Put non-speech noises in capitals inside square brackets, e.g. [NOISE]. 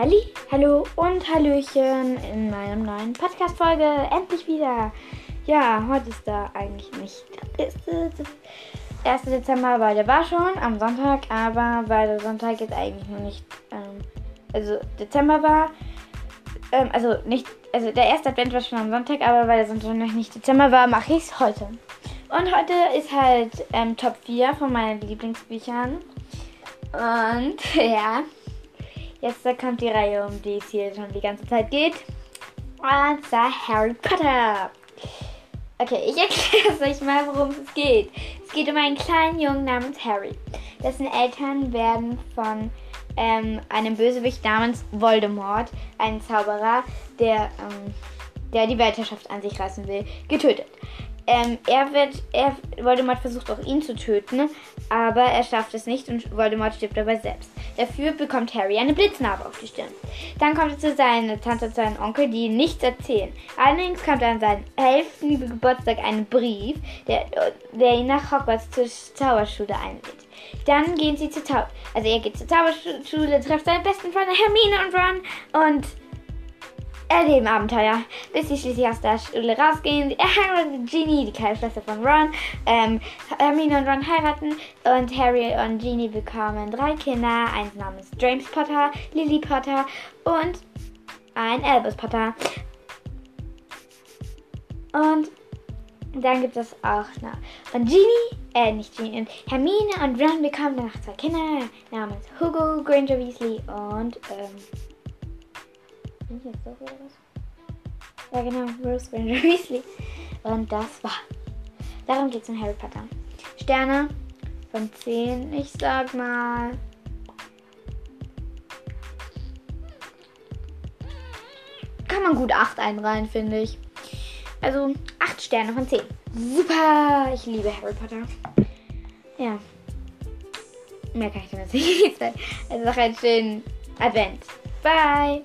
Halli, hallo und Hallöchen in meinem neuen Podcast-Folge. Endlich wieder. Ja, heute ist da eigentlich nicht der 1. Dezember, weil der war schon am Sonntag, aber weil der Sonntag jetzt eigentlich noch nicht, ähm, also Dezember war, ähm, also nicht, also der erste Advent war schon am Sonntag, aber weil der Sonntag noch nicht Dezember war, mache ich es heute. Und heute ist halt ähm, Top 4 von meinen Lieblingsbüchern. Und [LAUGHS] ja, jetzt kommt die Reihe, um die es hier schon die ganze Zeit geht. Und zwar Harry Potter. Okay, ich [LAUGHS] erkläre euch mal, worum es geht. Es geht um einen kleinen Jungen namens Harry. Dessen Eltern werden von ähm, einem Bösewicht namens Voldemort, ein Zauberer, der, ähm, der die Weltherrschaft an sich reißen will, getötet. Ähm, er wird, er, Voldemort versucht auch ihn zu töten, aber er schafft es nicht und Voldemort stirbt dabei selbst. Dafür bekommt Harry eine Blitznarbe auf die Stirn. Dann kommt er zu seiner Tante und seinem Onkel, die ihm nichts erzählen. Allerdings kommt er an seinen 11. Geburtstag einen Brief, der, der ihn nach Hogwarts zur Zauberschule einlädt. Dann gehen sie zur Tau also er geht zur Zauberschule, trifft seine besten Freunde Hermine und Ron und erleben Abenteuer, bis sie schließlich aus der Schule rausgehen. Er heiratet Ginny, die kleine Schwester von Ron. Ähm, Hermine und Ron heiraten und Harry und Ginny bekommen drei Kinder. Eins namens James Potter, Lily Potter und ein Albus Potter. Und dann gibt es auch noch. Und Ginny, äh, nicht Ginny, Hermine und Ron bekommen danach zwei Kinder namens Hugo Granger Weasley und, ähm, ich jetzt doch oder was? Ja, genau, Rose Granger [LAUGHS] Weasley. Und das war. Darum geht es in Harry Potter. Sterne von 10, ich sag mal. Kann man gut 8 einreihen, finde ich. Also 8 Sterne von 10. Super! Ich liebe Harry Potter. Ja. Mehr kann ich damit nicht [LAUGHS] sagen. Also noch einen schönen Advent. Bye!